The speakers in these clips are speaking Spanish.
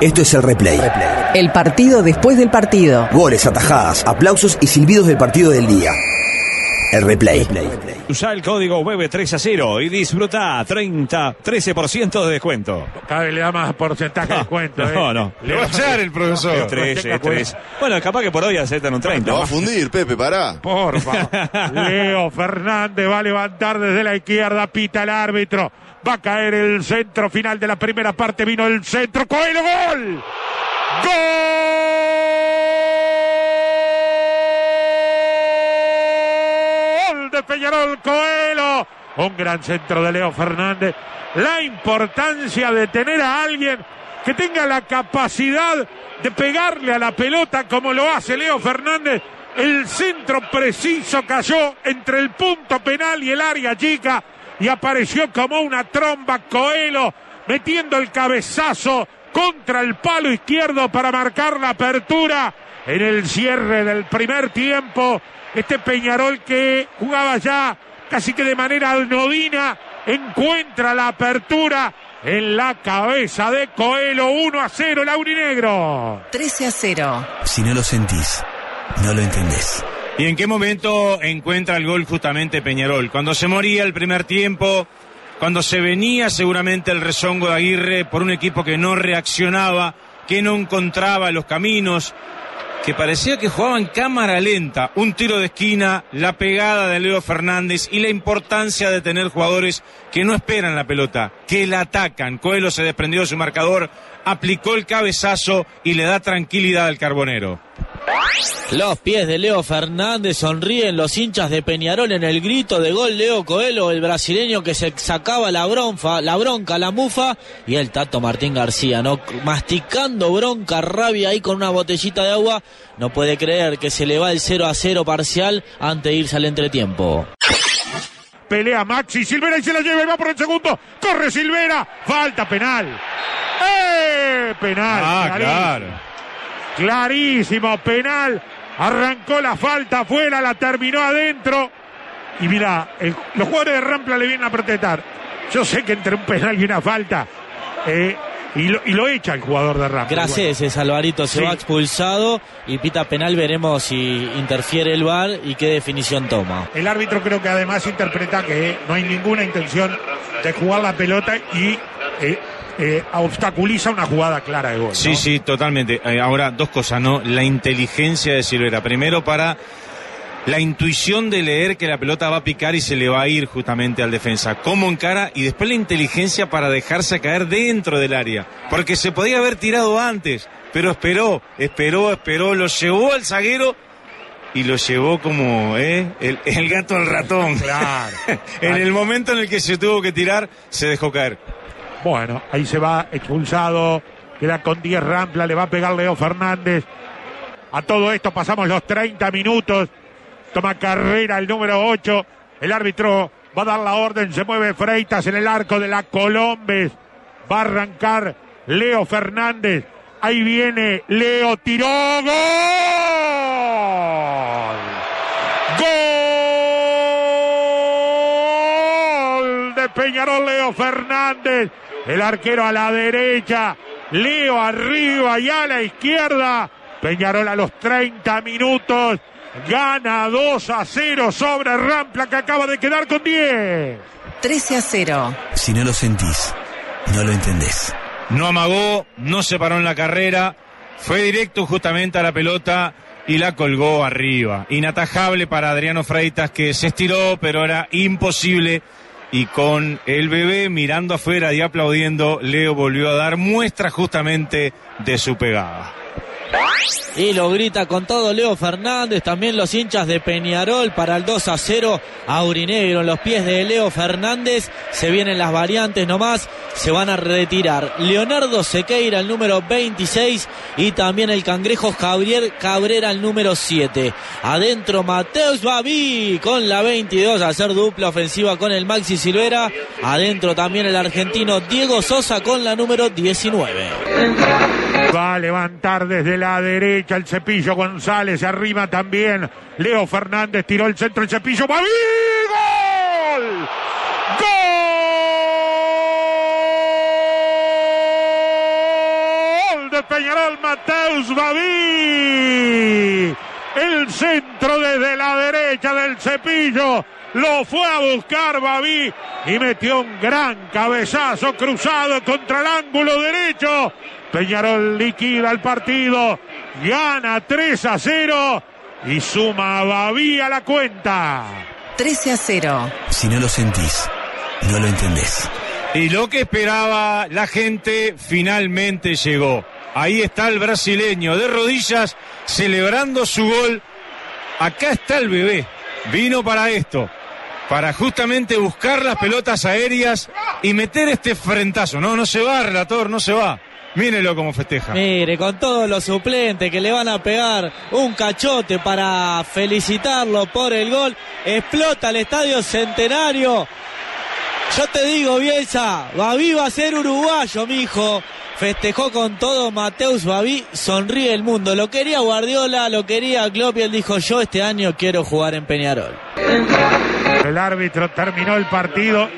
Esto es el replay. El partido después del partido. Goles, atajadas, aplausos y silbidos del partido del día. El replay. Usa el código web 3 a 0 y disfruta 30, 13% de descuento. Cada vez le da más porcentaje de descuento. No, ¿eh? no. Le va a echar el profesor. Es 3, es 3. Bueno, capaz que por hoy aceptan un 30. Lo va a fundir, Pepe, pará. Porfa. Leo Fernández va a levantar desde la izquierda, pita el árbitro. Va a caer el centro final de la primera parte. Vino el centro. Coelho, gol. Gol de Peñarol Coelho. Un gran centro de Leo Fernández. La importancia de tener a alguien que tenga la capacidad de pegarle a la pelota como lo hace Leo Fernández. El centro preciso cayó entre el punto penal y el área chica y apareció como una tromba Coelho metiendo el cabezazo contra el palo izquierdo para marcar la apertura en el cierre del primer tiempo. Este Peñarol que jugaba ya casi que de manera anodina encuentra la apertura en la cabeza de Coelho 1 a 0 Laurinegro. 13 a 0. Si no lo sentís, no lo entendés. ¿Y en qué momento encuentra el gol justamente Peñarol? Cuando se moría el primer tiempo, cuando se venía seguramente el rezongo de Aguirre por un equipo que no reaccionaba, que no encontraba los caminos, que parecía que jugaba en cámara lenta, un tiro de esquina, la pegada de Leo Fernández y la importancia de tener jugadores que no esperan la pelota, que la atacan. Coelho se desprendió de su marcador, aplicó el cabezazo y le da tranquilidad al carbonero. Los pies de Leo Fernández sonríen los hinchas de Peñarol en el grito de gol Leo Coelho, el brasileño que se sacaba la bronca, la bronca, la mufa, y el Tato Martín García, ¿no? Masticando bronca, rabia ahí con una botellita de agua, no puede creer que se le va el 0 a 0 parcial antes de irse al entretiempo. Pelea Maxi Silvera y se la lleva y va por el segundo. Corre Silvera. Falta penal. ¡Eh! Penal. Ah, claro. Clarísimo, penal. Arrancó la falta afuera, la terminó adentro. Y mira, los jugadores de Rampla le vienen a protestar. Yo sé que entre un penal y una falta. eh, y, lo, y lo echa el jugador de Rampla. Gracias, ese Alvarito se Sí. va expulsado y pita penal, veremos si interfiere el VAR y qué definición toma. El árbitro creo que además interpreta que no hay ninguna intención de jugar la pelota y eh, eh, obstaculiza una jugada clara de gol. Sí, ¿no? sí, totalmente. Eh, Ahora, dos cosas, ¿no? La inteligencia de Silvera. Primero, para la intuición de leer que la pelota va a picar y se le va a ir justamente al defensa. Cómo encara y después la inteligencia para dejarse caer dentro del área. Porque se podía haber tirado antes, pero esperó, esperó, esperó, lo llevó al zaguero y lo llevó como ¿eh? el, el gato al ratón. Claro. en el momento en el que se tuvo que tirar, se dejó caer. Bueno, ahí se va expulsado. Queda con 10 Rampla, le va a pegar Leo Fernández. A todo esto pasamos los 30 minutos. Toma carrera el número 8. El árbitro va a dar la orden. Se mueve Freitas en el arco de la Colombes. Va a arrancar Leo Fernández. Ahí viene Leo. Tiró. Peñarol Leo Fernández. El arquero a la derecha. Leo arriba y a la izquierda. Peñarol a los 30 minutos. Gana 2 a 0 sobre Rampla que acaba de quedar con 10. 13 a 0. Si no lo sentís, no lo entendés. No amagó, no se paró en la carrera, fue directo justamente a la pelota y la colgó arriba. Inatajable para Adriano Freitas que se estiró, pero era imposible. Y con el bebé mirando afuera y aplaudiendo, Leo volvió a dar muestra justamente de su pegada. Y lo grita con todo Leo Fernández, también los hinchas de Peñarol para el 2 a 0. Aurinegro en los pies de Leo Fernández. Se vienen las variantes nomás. Se van a retirar Leonardo Sequeira, el número 26. Y también el cangrejo Javier Cabrera, el número 7. Adentro Mateus Babi con la 22 a hacer dupla ofensiva con el Maxi Silvera. Adentro también el argentino Diego Sosa con la número 19. Va a levantar desde la derecha el cepillo González, arriba también Leo Fernández, tiró el centro el cepillo, ¡Babi! ¡Gol! ¡Gol Peñarol, Mateus Babi. El centro desde la derecha del cepillo. Lo fue a buscar Babi y metió un gran cabezazo cruzado contra el ángulo derecho. Peñarol liquida el partido, gana 3 a 0 y suma a Babi a la cuenta. 13 a 0. Si no lo sentís, no lo entendés. Y lo que esperaba la gente finalmente llegó. Ahí está el brasileño de rodillas celebrando su gol. Acá está el bebé. Vino para esto. Para justamente buscar las pelotas aéreas y meter este frentazo. No, no se va, relator, no se va. Mírelo cómo festeja. Mire, con todos los suplentes que le van a pegar un cachote para felicitarlo por el gol. Explota el estadio centenario. Yo te digo, Bielsa, Babi va a ser uruguayo, mijo. Festejó con todo Mateus Babi, sonríe el mundo. Lo quería Guardiola, lo quería Klopp y él dijo, yo este año quiero jugar en Peñarol. El árbitro terminó el partido.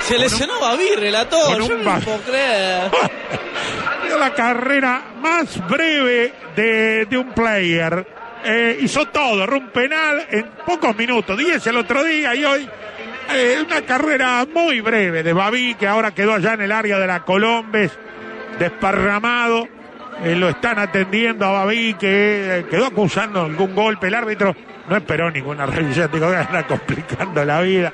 Se lesionó Babi, relator. con Yo un no puedo creer. La carrera más breve de, de un player. Eh, hizo todo, un penal en pocos minutos, 10 el otro día y hoy eh, una carrera muy breve de Babi que ahora quedó allá en el área de la Colombes, desparramado. Eh, lo están atendiendo a Babi que quedó acusando algún golpe. El árbitro no esperó ninguna revisión, digo, que anda complicando la vida.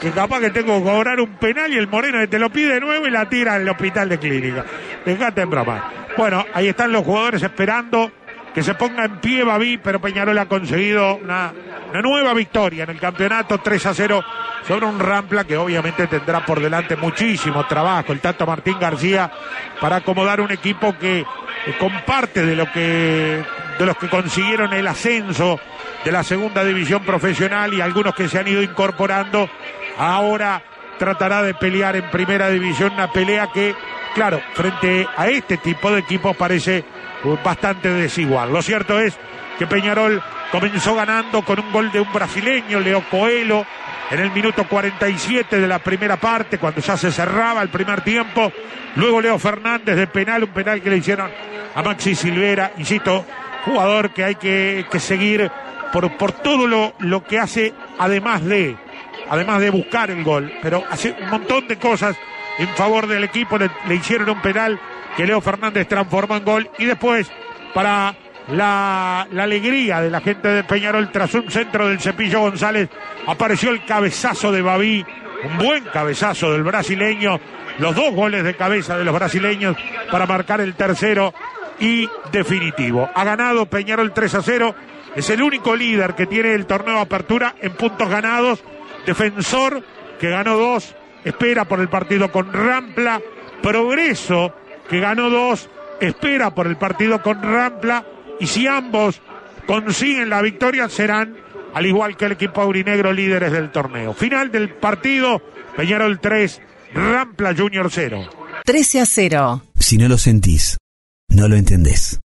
Que capaz que tengo que cobrar un penal y el Moreno te lo pide de nuevo y la tira al hospital de clínica. Dejate en broma. Bueno, ahí están los jugadores esperando que se ponga en pie Babi, pero Peñarol ha conseguido una, nueva victoria en el campeonato 3 a 0 sobre un Rampla que obviamente tendrá por delante muchísimo trabajo el Tato Martín García para acomodar un equipo que comparte de lo que de los que consiguieron el ascenso de la segunda división profesional y algunos que se han ido incorporando. Ahora tratará de pelear en primera división una pelea que claro frente a este tipo de equipos parece uh, bastante desigual. Lo cierto es que Peñarol comenzó ganando con un gol de un brasileño Leo Coelho en el minuto 47 de la primera parte, cuando ya se cerraba el primer tiempo. Luego Leo Fernández de penal, un penal que le hicieron a Maxi Silvera, insisto, jugador que hay que, que seguir por, por todo lo, lo que hace, además de, además de buscar el gol, pero hace un montón de cosas en favor del equipo, le, hicieron un penal que Leo Fernández transformó en gol y después para la, la alegría de la gente de Peñarol tras un centro del Cepillo González apareció el cabezazo de Babí, un buen cabezazo del brasileño, los dos goles de cabeza de los brasileños para marcar el tercero y definitivo. Ha ganado Peñarol 3 a 0, es el único líder que tiene el torneo de apertura en puntos ganados, defensor que ganó dos, espera por el partido con Rampla, Progreso que ganó dos, espera por el partido con Rampla y si ambos consiguen la victoria serán, al igual que el equipo aurinegro, líderes del torneo. Final del partido, Peñarol 3, Rampla Junior 0. 13 a 0. Si no lo sentís, no lo entendés.